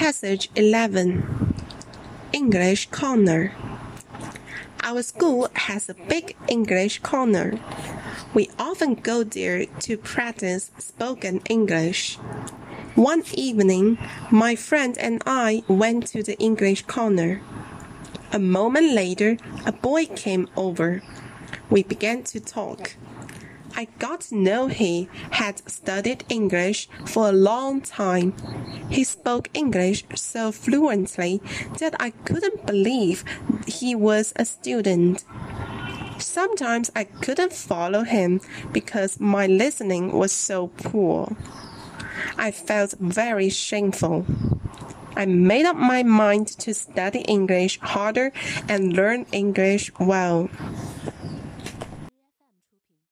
Passage 11 English Corner Our school has a big English corner. We often go there to practice spoken English. One evening, my friend and I went to the English corner. A moment later, a boy came over. We began to talk. I got to know he had studied English for a long time. He spoke English so fluently that I couldn't believe he was a student. Sometimes I couldn't follow him because my listening was so poor. I felt very shameful. I made up my mind to study English harder and learn English well.